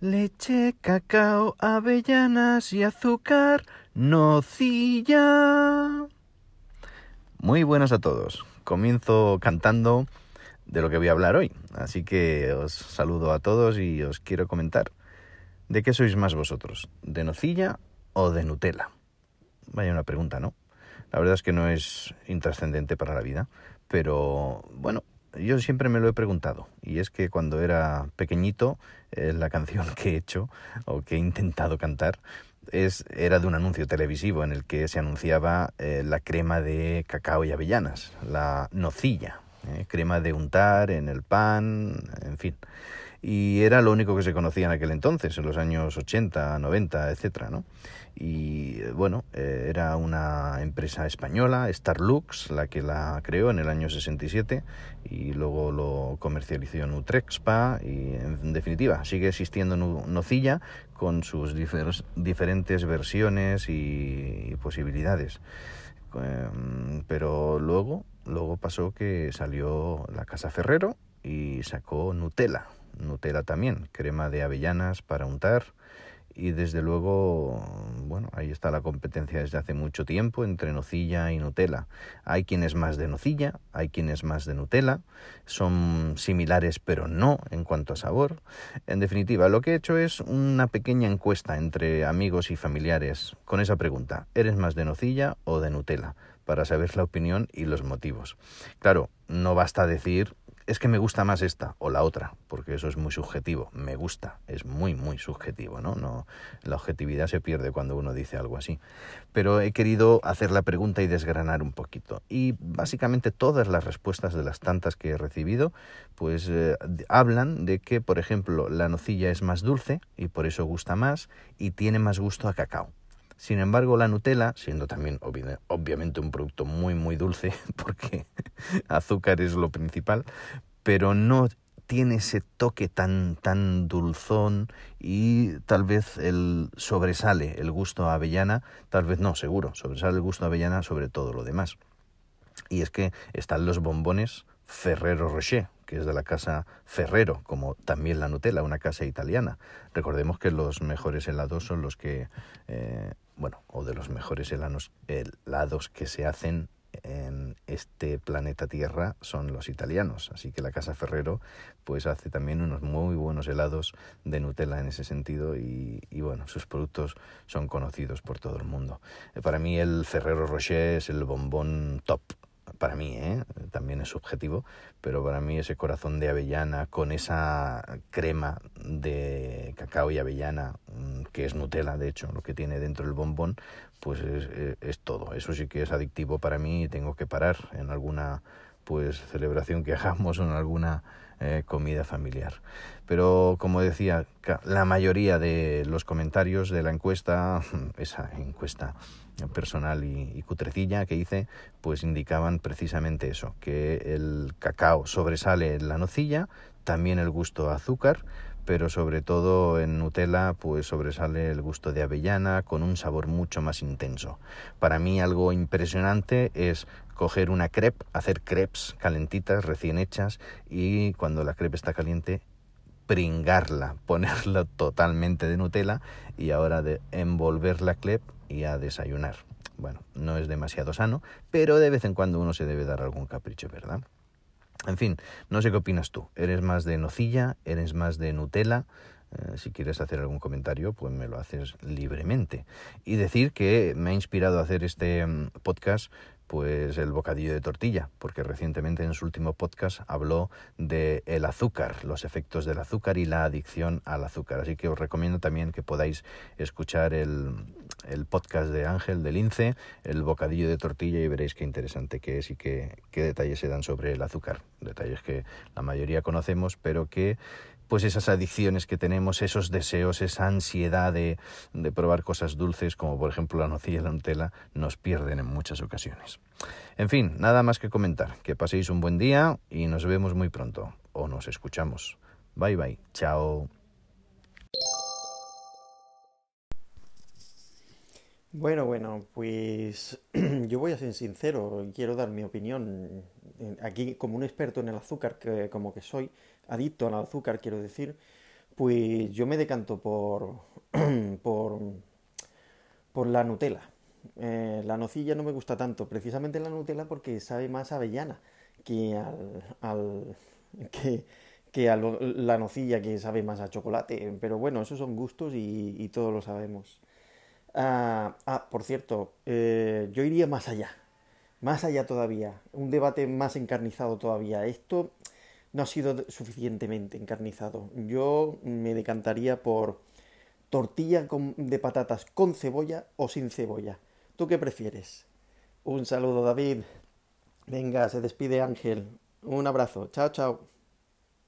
Leche, cacao, avellanas y azúcar, nocilla. Muy buenas a todos. Comienzo cantando de lo que voy a hablar hoy. Así que os saludo a todos y os quiero comentar de qué sois más vosotros, de nocilla o de Nutella. Vaya una pregunta, ¿no? La verdad es que no es intrascendente para la vida, pero bueno, yo siempre me lo he preguntado y es que cuando era pequeñito eh, la canción que he hecho o que he intentado cantar es, era de un anuncio televisivo en el que se anunciaba eh, la crema de cacao y avellanas, la nocilla, eh, crema de untar en el pan, en fin. Y era lo único que se conocía en aquel entonces, en los años 80, 90, etcétera, ¿no? y eh, bueno, eh, era una empresa española, Starlux, la que la creó en el año 67 y luego lo comercializó en Utrexpa y en definitiva sigue existiendo Nocilla con sus diferentes versiones y, posibilidades. Em, pero luego, luego pasó que salió la Casa Ferrero y sacó Nutella. Nutella también, crema de avellanas para untar y desde luego, bueno, ahí está la competencia desde hace mucho tiempo entre nocilla y Nutella. Hay quienes más de nocilla, hay quienes más de Nutella, son similares pero no en cuanto a sabor. En definitiva, lo que he hecho es una pequeña encuesta entre amigos y familiares con esa pregunta, ¿eres más de nocilla o de Nutella? para saber la opinión y los motivos. Claro, no basta decir es que me gusta más esta o la otra, porque eso es muy subjetivo. Me gusta, es muy, muy subjetivo, ¿no? no la objetividad se pierde cuando uno dice algo así. Pero he querido hacer la pregunta y desgranar un poquito. Y básicamente todas las respuestas de las tantas que he recibido, pues eh, hablan de que, por ejemplo, la nocilla es más dulce y por eso gusta más y tiene más gusto a cacao. Sin embargo, la Nutella, siendo también obviamente un producto muy muy dulce, porque azúcar es lo principal, pero no tiene ese toque tan tan dulzón y tal vez el sobresale el gusto a avellana, tal vez no, seguro, sobresale el gusto a avellana sobre todo lo demás. Y es que están los bombones Ferrero Rocher, que es de la casa Ferrero, como también la Nutella, una casa italiana. Recordemos que los mejores helados son los que, eh, bueno, o de los mejores helados, helados que se hacen en este planeta Tierra son los italianos. Así que la Casa Ferrero pues hace también unos muy buenos helados de Nutella en ese sentido y, y bueno, sus productos son conocidos por todo el mundo. Eh, para mí el Ferrero Rocher es el bombón top para mí, ¿eh? también es subjetivo, pero para mí ese corazón de avellana con esa crema de cacao y avellana, mm, que es Nutella, de hecho, lo que tiene dentro el bombón, pues es, es todo. Eso sí que es adictivo para mí y tengo que parar en alguna pues celebración que hagamos o en alguna eh, comida familiar. Pero como decía, la mayoría de los comentarios de la encuesta, esa encuesta personal y, cutrecilla que hice, pues indicaban precisamente eso, que el cacao sobresale en la nocilla, también el gusto a azúcar, pero sobre todo en Nutella pues sobresale el gusto de avellana con un sabor mucho más intenso. Para mí algo impresionante es coger una crepe, hacer crepes calentitas, recién hechas y cuando la crepe está caliente pringarla, ponerla totalmente de Nutella y ahora de envolver la crepe y a desayunar. Bueno, no es demasiado sano, pero de vez en cuando uno se debe dar algún capricho, ¿verdad? En fin, no sé qué opinas tú. ¿Eres más de nocilla? ¿Eres más de Nutella? Eh, si quieres hacer algún comentario, pues me lo haces libremente. Y decir que me ha inspirado a hacer este mm, podcast pues el bocadillo de tortilla, porque recientemente en su último podcast habló de el azúcar, los efectos del azúcar y la adicción al azúcar. Así que os recomiendo también que podáis escuchar el, el podcast de Ángel del Lince, el bocadillo de tortilla y veréis qué interesante que es y qué, qué detalles se dan sobre el azúcar. Detalles que la mayoría conocemos, pero que pues esas adicciones que tenemos, esos deseos, esa ansiedad de, de probar cosas dulces, como por ejemplo la nocilla y la Nutella, nos pierden en muchas ocasiones. En fin, nada más que comentar. Que paséis un buen día y nos vemos muy pronto. O nos escuchamos. Bye bye. Chao. Bueno, bueno, pues yo voy a ser sincero quiero dar mi opinión. Aquí, como un experto en el azúcar, que como que soy, adicto al azúcar, quiero decir, Pues yo me decanto por, por, por la Nutella. Eh, la nocilla no me gusta tanto, precisamente la Nutella porque sabe más avellana que al, que, que a la nocilla que sabe más a chocolate. Pero bueno, esos son gustos y todos lo sabemos. Ah, ah por cierto, eh, yo iría más allá, más allá todavía, un debate más encarnizado todavía. Esto no ha sido suficientemente encarnizado. Yo me decantaría por tortilla de patatas con cebolla o sin cebolla. ¿Tú qué prefieres? Un saludo, David. Venga, se despide Ángel. Un abrazo. Chao, chao.